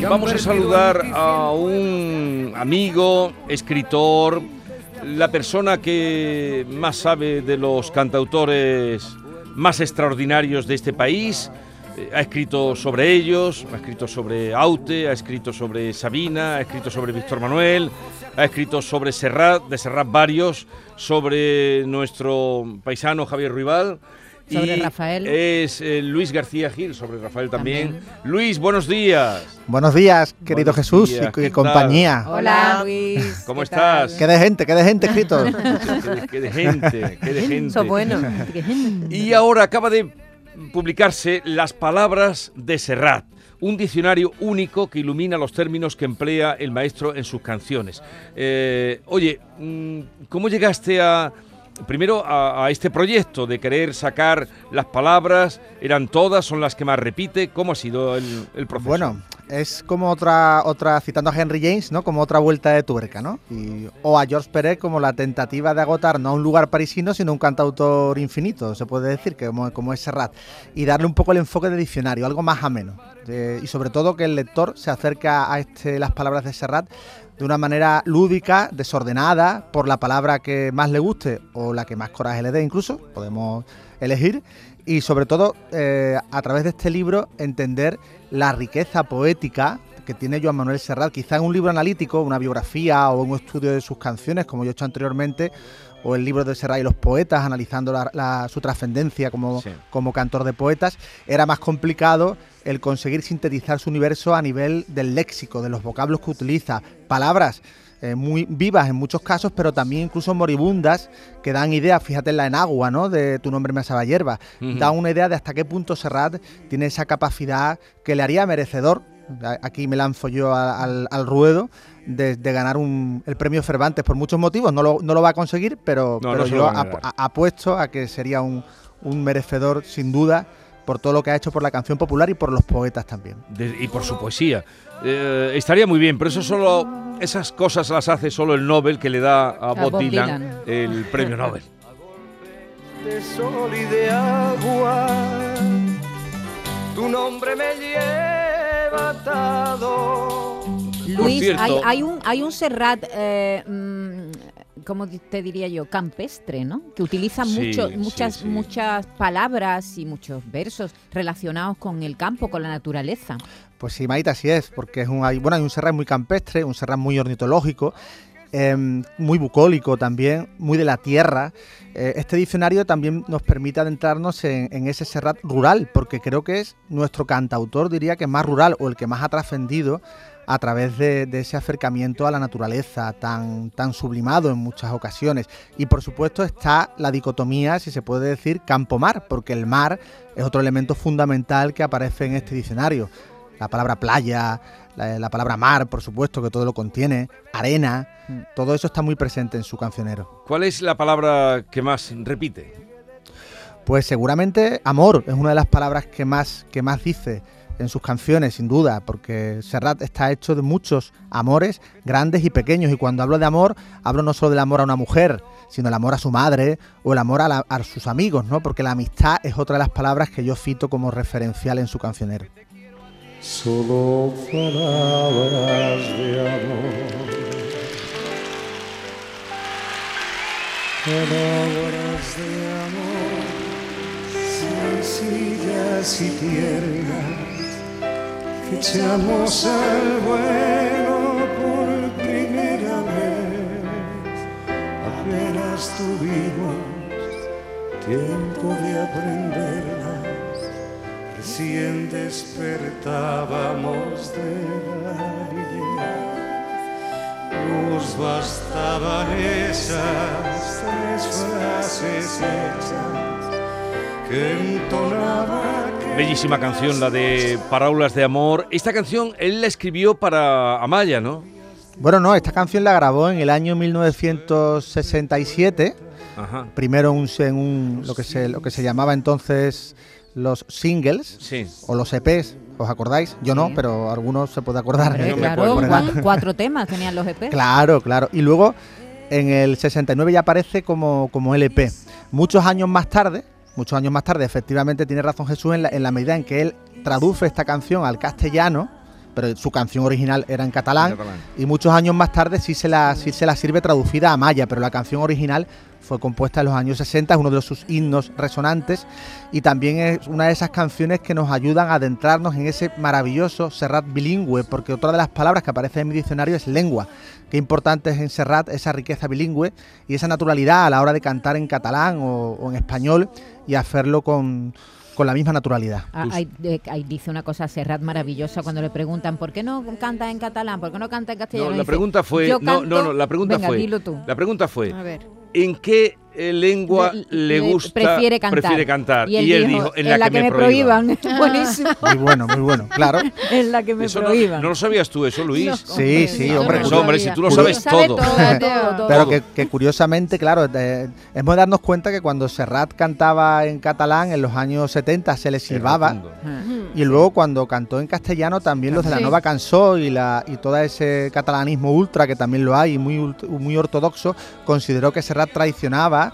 Vamos a saludar a un amigo, escritor, la persona que más sabe de los cantautores más extraordinarios de este país. Eh, ha escrito sobre ellos, ha escrito sobre Aute, ha escrito sobre Sabina, ha escrito sobre Víctor Manuel, ha escrito sobre Serrat, de Serrat varios, sobre nuestro paisano Javier Ruibal sobre Rafael. Es eh, Luis García Gil, sobre Rafael también. Luis, buenos días. Buenos días, querido Jesús y, compañía. Hola, Luis. ¿Cómo estás? Qué de gente, qué de gente escrito. qué, de, gente, qué de gente. Eso bueno. y ahora acaba de publicarse Las palabras de Serrat un diccionario único que ilumina los términos que emplea el maestro en sus canciones. Eh, oye, mm, ¿cómo llegaste a, primero a, este proyecto de querer sacar las palabras, eran todas, son las que más repite, ¿cómo ha sido el, el proceso? Bueno, es como otra, otra, citando a Henry James, ¿no? Como otra vuelta de tuerca, ¿no? o a George Perec como la tentativa de agotar no un lugar parisino, sino un cantautor infinito, se puede decir, que como, es Serrat. Y darle un poco el enfoque de diccionario, algo más ameno. y sobre todo que el lector se acerca a este, las palabras de Serrat de una manera lúdica, desordenada, por la palabra que más le guste o la que más coraje le dé incluso, podemos elegir, y sobre todo eh, a través de este libro entender la riqueza poética que tiene Joan Manuel Serrat, quizá en un libro analítico, una biografía o un estudio de sus canciones, como yo he hecho anteriormente, o el libro de Serrat y los poetas, analizando su trascendencia como, como cantor de poetas, era más complicado el conseguir sintetizar su universo a nivel del léxico, de los vocablos que utiliza, palabras eh, muy vivas en muchos casos, pero también incluso moribundas, que dan idea, fíjate en la enagua, ¿no? De tu nombre me asaba hierba, da una idea de hasta qué punto Serrat tiene esa capacidad que le haría merecedor, aquí me lanzo yo al, ruedo, de, ganar el premio Cervantes por muchos motivos, no lo, va a conseguir, pero, yo apuesto a que sería un, un merecedor sin duda por todo lo que ha hecho por la canción popular y por los poetas también. y por su poesía. Eh, estaría muy bien, pero eso solo, esas cosas las hace solo el Nobel que le da a, Bob, Dylan, el premio Nobel. De sol y de agua, tu nombre me lleva Luis, hay, un, hay un Serrat eh, mm, ¿cómo te diría yo? Campestre, ¿no? Que utiliza muchas, muchas palabras y muchos versos relacionados con el campo, con la naturaleza. Pues sí, Maita, así es, porque es un, hay, bueno, hay un serrat muy campestre, un serrat muy ornitológico, em, muy bucólico también, muy de la tierra. Eh, este diccionario también nos permite adentrarnos en, ese serrat rural, porque creo que es nuestro cantautor, diría que más rural o el que más ha trascendido a través de, ese acercamiento a la naturaleza tan, tan sublimado en muchas ocasiones. Y por supuesto está la dicotomía, si se puede decir, campo-mar, porque el mar es otro elemento fundamental que aparece en este diccionario. La palabra playa, la, palabra mar, por supuesto, que todo lo contiene, arena, mm. todo eso está muy presente en su cancionero. ¿Cuál es la palabra que más repite? Pues seguramente amor es una de las palabras que más, que más dice en sus canciones, sin duda, porque Serrat está hecho de muchos amores grandes y pequeños. Y cuando hablo de amor, hablo no solo del amor a una mujer, sino el amor a su madre o el amor a, sus amigos, ¿no? Porque la amistad es otra de las palabras que yo cito como referencial en su cancionero. Solo palabras de amor. Palabras de amor, sencillas y tiernas que echamos al vuelo por primera vez. Apenas tuvimos tiempo de aprenderlas, recién despertábamos de la idea. Nos bastaban esas tres frases hechas que entonaban Bellísima canción, la de Parábolas de Amor. Esta canción él la escribió para Amaya, ¿no? Bueno, no, esta canción la grabó en el año 1967. Primero en un, lo, que se, lo que se llamaba entonces los singles o los EPs, ¿os acordáis? Yo no, pero algunos se puede acordar. claro, cuatro temas tenían los EPs. Claro, claro. Y luego en el 69 ya aparece como, como LP. Muchos años más tarde, muchos años más tarde, efectivamente tiene razón Jesús en la, en la medida en que él traduce esta canción al castellano pero su canción original era en catalán, y muchos años más tarde sí se, la, sí se la sirve traducida a maya, pero la canción original fue compuesta en los años 60, es uno de sus himnos resonantes y también es una de esas canciones que nos ayudan a adentrarnos en ese maravilloso Serrat bilingüe, porque otra de las palabras que aparece en mi diccionario es lengua. Qué importante es en Serrat esa riqueza bilingüe y esa naturalidad a la hora de cantar en catalán o en español y hacerlo con con la misma naturalidad. Ah, ahí, dice una cosa Serrat maravillosa cuando le preguntan ¿por qué no canta en catalán? ¿Por qué no canta en castellano? No, la pregunta fue, no, no, no, la pregunta fue, la pregunta fue, ¿en qué eh, lengua le, gusta, prefiere cantar. Y él, dijo, en, la, que, me, prohíban. Buenísimo. Muy bueno, muy bueno, claro. en la que me prohíban. No, lo sabías tú eso, Luis? sí, sí, hombre. hombre, si tú lo sabes todo. Pero que, curiosamente, claro, hemos de darnos cuenta que cuando Serrat cantaba en catalán en los años 70 se le silbaba. Y luego cuando cantó en castellano también los de la Nova Cansó y, la, y todo ese catalanismo ultra que también lo hay, muy, muy ortodoxo, consideró que Serrat traicionaba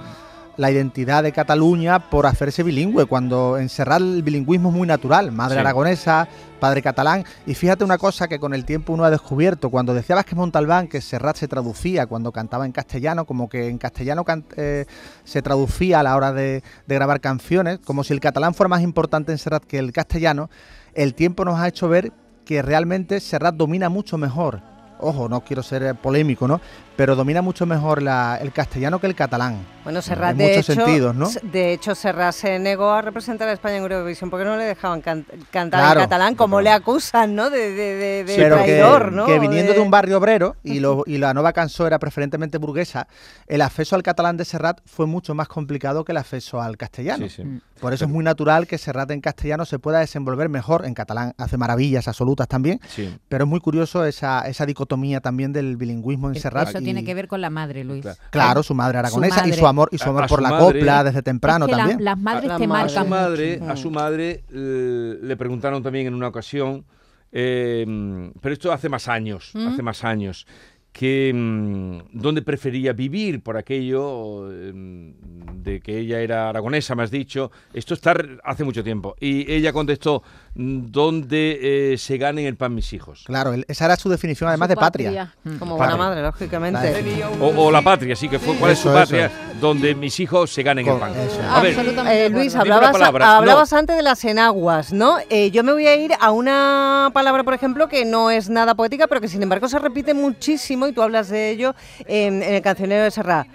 la identidad de Cataluña por hacerse bilingüe, cuando en Serrat el bilingüismo es muy natural, madre aragonesa, padre catalán, y fíjate una cosa que con el tiempo uno ha descubierto, cuando decía Vázquez Montalbán que Serrat se traducía cuando cantaba en castellano, como que en castellano eh, se traducía a la hora de, de grabar canciones, como si el catalán fuera más importante en Serrat que el castellano, el tiempo nos ha hecho ver que realmente Serrat domina mucho mejor. Ojo, no quiero ser polémico, ¿no? Pero domina mucho mejor el castellano que el catalán. Bueno, Serrat, en de muchos hecho, sentidos, ¿no? De hecho, Serrat se negó a representar a España en Eurovisión porque no le dejaban cantar en catalán, como le acusan, ¿no? De, de, de, traidor, que, ¿no? Que viniendo de un barrio obrero y, y la nueva canción era preferentemente burguesa, el acceso al catalán de Serrat fue mucho más complicado que el acceso al castellano. Mm. Por eso es muy natural que Serrat en castellano se pueda desenvolver mejor. En catalán hace maravillas absolutas también, pero es muy curioso esa, esa dicotomía también del bilingüismo en Serrat tiene que ver con la madre, Luis. Claro, su madre aragonesa y su amor y su amor por la copla desde temprano también. las madres te marcan. A su madre, a su madre le preguntaron también en una ocasión, eh, pero esto hace más años, ¿Mm? hace más años que mm, dónde prefería vivir por aquello em, de que ella era aragonesa, me has dicho. Esto está hace mucho tiempo. Y ella contestó, ¿dónde eh, se ganen el pan mis hijos? Claro, esa era su definición además de patria. Mm. Como buena madre, lógicamente. O, la patria, sí, que fue, ¿cuál es su patria? Donde mis hijos se ganen el pan. A ver, eh, Luis, hablabas, hablabas antes de las enaguas, ¿no? Eh, yo me voy a ir a una palabra, por ejemplo, que no es nada poética, pero que sin embargo se repite muchísimo y tú hablas de ello en, el cancionero de Serra.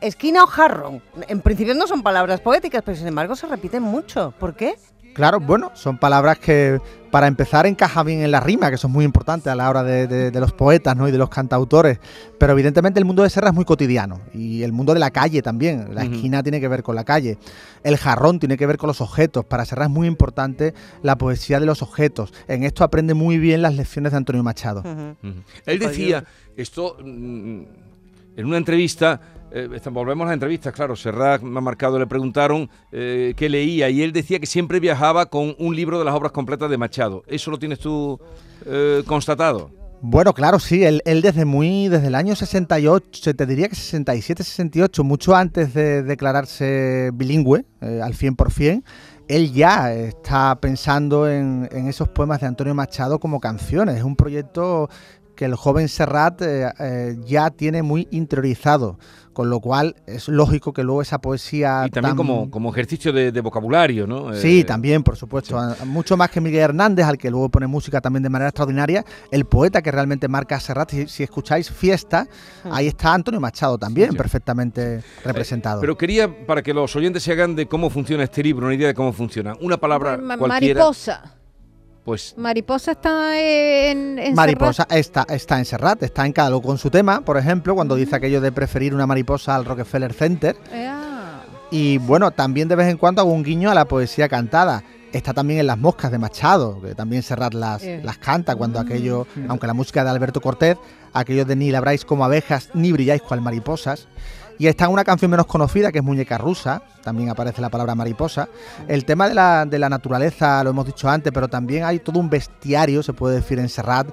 Esquina o jarrón. En principio no son palabras poéticas, pero sin embargo se repiten mucho. ¿Por qué? Claro, bueno, son palabras que para empezar encajan bien en la rima, que son muy importantes a la hora de, los poetas ¿no? y de los cantautores. Pero evidentemente el mundo de Serra es muy cotidiano y el mundo de la calle también. La esquina tiene que ver con la calle. El jarrón tiene que ver con los objetos. Para Serra es muy importante la poesía de los objetos. En esto aprende muy bien las lecciones de Antonio Machado. Él decía, esto mm, en una entrevista eh, volvemos a las entrevistas, claro, Serrat me ha marcado, le preguntaron eh, qué leía y él decía que siempre viajaba con un libro de las obras completas de Machado. ¿Eso lo tienes tú eh, constatado? Bueno, claro, sí, él, desde muy, desde el año 68, te diría que 67, 68, mucho antes de declararse bilingüe, al 100%, él ya está pensando en, en, esos poemas de Antonio Machado como canciones. Es un proyecto que el joven Serrat eh, eh, ya tiene muy interiorizado, con lo cual es lógico que luego esa poesía... Y también como, como ejercicio de, vocabulario, ¿no? Sí, eh, también, por supuesto. Mucho más que Miguel Hernández, al que luego pone música también de manera extraordinaria, el poeta que realmente marca a Serrat, si, escucháis Fiesta, ah. ahí está Antonio Machado también, perfectamente representado. pero quería, para que los oyentes se hagan de cómo funciona este libro, una idea de cómo funciona, una palabra cualquiera... Mariposa. Pues Mariposa está en, en Mariposa está, está en Serrat, está en cada con su tema, por ejemplo, cuando dice aquello de preferir una mariposa al Rockefeller Center. Y bueno, también de vez en cuando hago un guiño a la poesía cantada. Está también en Las Moscas de Machado, que también Serrat las, las canta cuando aquello, aunque la música de Alberto Cortés, aquellos de ni labráis como abejas, ni brilláis cual mariposas. Y está una canción menos conocida, que es Muñeca Rusa, también aparece la palabra mariposa. El tema de la, de la naturaleza, lo hemos dicho antes, pero también hay todo un bestiario, se puede decir en Serrat,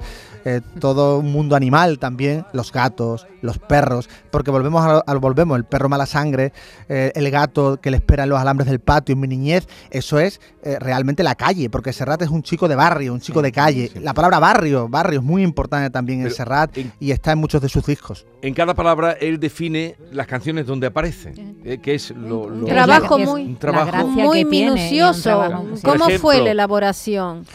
eh, todo un mundo animal también, los gatos, los perros, porque volvemos al volvemos, el perro mala sangre, eh, el gato que le espera en los alambres del patio en mi niñez, eso es eh, realmente la calle, porque Serrat es un chico de barrio, un chico de calle. La palabra barrio, barrio es muy importante también en Serrat y está en muchos de sus discos. En cada palabra él define las canciones donde aparece, que es lo, un trabajo muy, un trabajo muy minucioso. ¿Cómo fue la elaboración?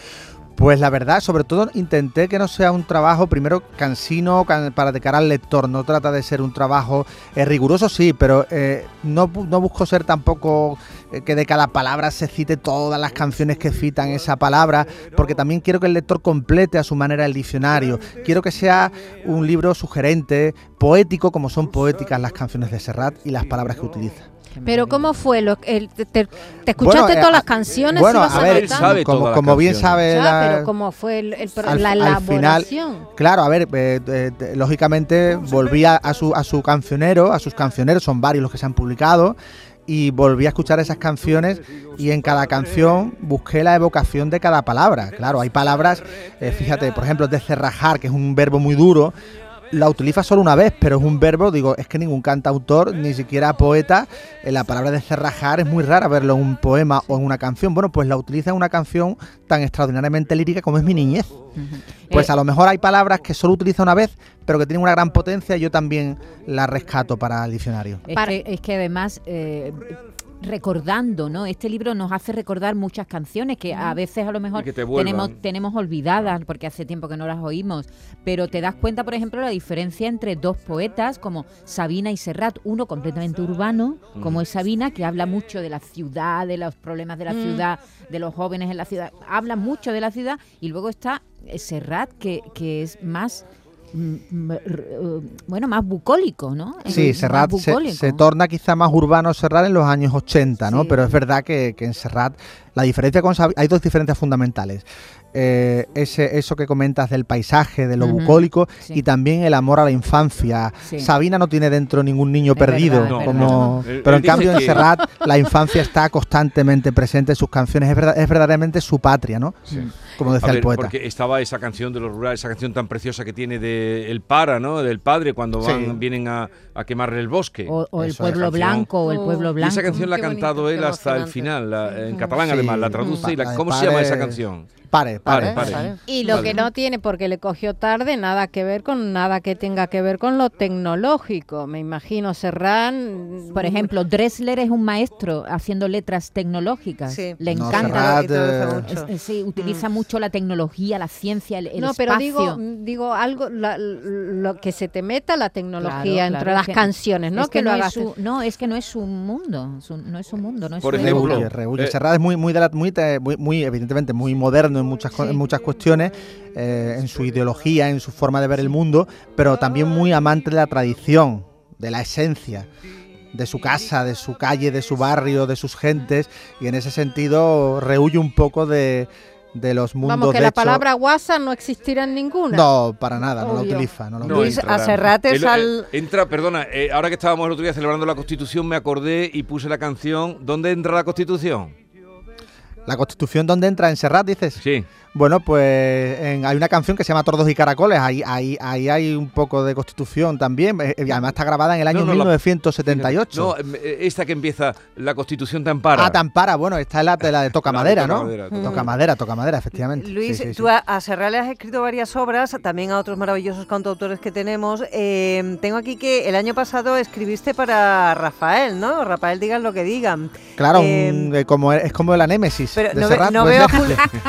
Pues la verdad, sobre todo intenté que no sea un trabajo primero cansino para de cara al lector. No trata de ser un trabajo eh, riguroso, sí, pero eh, no, busco ser tampoco que de cada palabra se cite todas las canciones que citan esa palabra, porque también quiero que el lector complete a su manera el diccionario. Quiero que sea un libro sugerente, poético, como son poéticas las canciones de Serrat y las palabras que utiliza. Pero ¿cómo fue? Lo, te, escuchaste todas las canciones? Bueno, a ver, como, bien sabe pero ¿cómo fue la elaboración? claro, a ver, eh, eh, lógicamente volví a, su, a su cancionero, a sus cancioneros, son varios los que se han publicado, y volví a escuchar esas canciones y en cada canción busqué la evocación de cada palabra. Claro, hay palabras, eh, fíjate, por ejemplo, de cerrajar, que es un verbo muy duro, la utiliza solo una vez, pero es un verbo, digo, es que ningún cantautor, ni siquiera poeta, en la palabra de cerrajar es muy rara verlo en un poema o en una canción. Bueno, pues la utiliza en una canción tan extraordinariamente lírica como es mi niñez. Pues eh, a lo mejor hay palabras que solo utiliza una vez, pero que tienen una gran potencia y yo también la rescato para el diccionario. Es, que, además... Eh, recordando, ¿no? Este libro nos hace recordar muchas canciones que a veces a lo mejor tenemos, tenemos olvidadas porque hace tiempo que no las oímos, pero te das cuenta, por ejemplo, la diferencia entre dos poetas como Sabina y Serrat, uno completamente urbano, como es Sabina, que habla mucho de la ciudad, de los problemas de la ciudad, de los jóvenes en la ciudad, habla mucho de la ciudad, y luego está Serrat, que, que es más eh, bueno, más bucólico, ¿no? Sí, Serrat se, torna quizá más urbano Serrat en los años 80, ¿no? Pero es verdad que, en Serrat la diferencia con hay dos diferencias fundamentales. Eh, ese, eso que comentas del paisaje, de lo bucólico y también el amor a la infancia. Sabina no tiene dentro ningún niño perdido, como, pero en cambio en Serrat la infancia está constantemente presente en sus canciones, es, verdad, es verdaderamente su patria, ¿no? Como decía el poeta. Porque estaba esa canción de los rurales, esa canción tan preciosa que tiene de El Para, ¿no? Del padre cuando van, vienen a, a quemarle el bosque. O, El Pueblo Blanco, o El Pueblo Blanco. esa canción la ha cantado él hasta el final, en catalán además, la traduce. y la, ¿Cómo se llama esa canción? Pare, pare, pare. Y lo que no tiene, porque le cogió tarde, nada que ver con nada que tenga que ver con lo tecnológico. Me imagino Serrán. Por ejemplo, Dressler es un maestro haciendo letras tecnológicas. Le encanta. Eh, sí, utiliza mm. mucho la tecnología, la ciencia, el, no, pero digo, digo algo, lo que se te meta la tecnología entre las canciones, ¿no? que, no, es su, no, es que no es su mundo, no es su mundo. No es Por ejemplo, eh, Serrat es muy, muy, muy, muy, evidentemente, muy moderno en muchas, muchas cuestiones, eh, en su ideología, en su forma de ver el mundo, pero también muy amante de la tradición, de la esencia de su casa, de su calle, de su barrio, de sus gentes, y en ese sentido rehuye un poco de, de los mundos. Vamos, que la palabra guasa no existirá en ninguna. No, para nada, no la utiliza. No Luis Acerrates al... entra, perdona, eh, ahora que estábamos el otro día celebrando la Constitución, me acordé y puse la canción ¿Dónde entra la Constitución? La Constitución, ¿dónde entra? ¿En Serrat, dices? Sí. Bueno, pues hay una canción que se llama Tordos y Caracoles, ahí, ahí, ahí hay un poco de constitución también, eh, y además está grabada en el año 1978. no, eh, esta que empieza, la constitución Tampara. Ah, Tampara, bueno, esta es la de la de Toca Madera, ¿no? Toca Madera, Toca Madera, efectivamente. Luis, tú a, le has escrito varias obras, también a otros maravillosos cantautores que tenemos. Eh, tengo aquí que el año pasado escribiste para Rafael, ¿no? Rafael, digan lo que digan. Claro, como, es como la némesis. Pero no, veo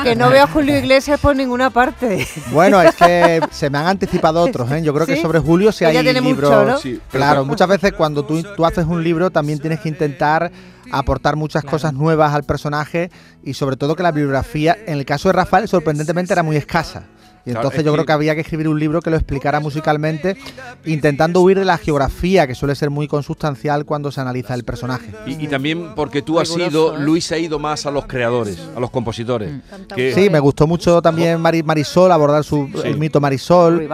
que no veo a Julio Iglesias por ninguna parte. Bueno, es que se me han anticipado otros, ¿eh? Yo creo que sobre Julio si hay libros. claro, muchas veces cuando tú, tú haces un libro también tienes que intentar aportar muchas cosas nuevas al personaje y sobre todo que la bibliografía, en el caso de Rafael, sorprendentemente era muy escasa. Y entonces yo creo que había que escribir un libro que lo explicara musicalmente, intentando huir de la geografía, que suele ser muy consustancial cuando se analiza el personaje. Y, también porque tú has ido, ¿eh? Luis ha ido más a los creadores, a los compositores. Mm. sí, me gustó mucho también Marisol, abordar su, el mito Marisol.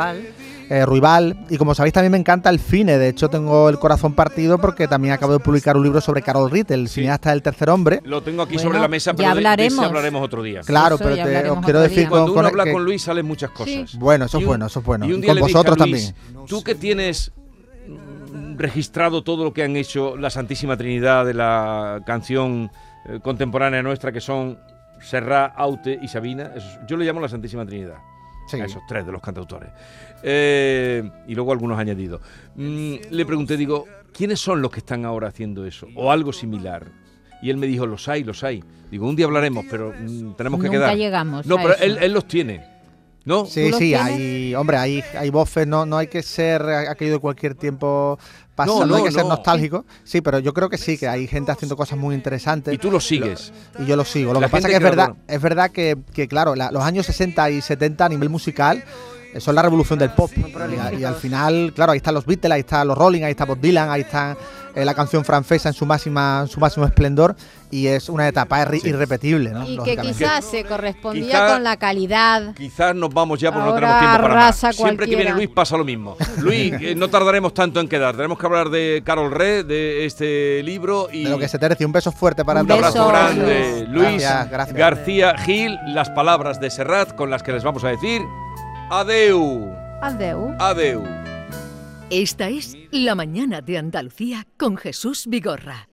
Eh, Ruibal. Y como sabéis, también me encanta el cine. De hecho, tengo el corazón partido porque también acabo de publicar un libro sobre Carol Ritt, el cineasta del tercer hombre. Lo tengo aquí sobre la mesa, pero hablaremos. De, hablaremos otro día. Claro, pero os quiero decir... Cuando uno habla con Luis salen muchas cosas. Bueno, eso es bueno, eso es bueno. Y, con vosotros también. Tú que tienes registrado todo lo que han hecho la Santísima Trinidad de la canción eh, contemporánea nuestra, que son Serra, Aute y Sabina. yo le llamo la Santísima Trinidad. A esos tres de los cantautores. Eh, y luego algunos añadidos. Mm, le pregunté, digo, ¿quiénes son los que están ahora haciendo eso? O algo similar. Y él me dijo, los hay, los hay. Digo, un día hablaremos, pero mm, tenemos que Nunca quedar. llegamos. No, pero él, él, los tiene. ¿No? Sí, sí, hay, hombre, hay, hay voces, no, no hay que ser aquello de cualquier tiempo pasado, no, hay que ser nostálgico. Sí, pero yo creo que sí, que hay gente haciendo cosas muy interesantes. Y tú lo sigues. y yo lo sigo. Lo que pasa es que es verdad, es verdad que, que claro, los años 60 y 70 a nivel musical son la revolución del pop. Y, al final, claro, ahí están los Beatles, ahí están los Rolling, ahí está Bob Dylan, ahí está eh, la canción francesa en su máxima en su máximo esplendor y es una etapa irrepetible, ¿no? Y que quizás se correspondía con la calidad. Quizás nos vamos ya porque no tenemos tiempo para más. Siempre que viene Luis pasa lo mismo. Luis, eh, no tardaremos tanto en quedar. Tenemos que hablar de Carol Re, de este libro y de lo que se tercia. Un beso fuerte para un abrazo grande, Luis García Gil. Las palabras de Serrat con las que les vamos a decir adeu. Adeu. Adeu. Esta es La Mañana de Andalucía con Jesús Vigorra.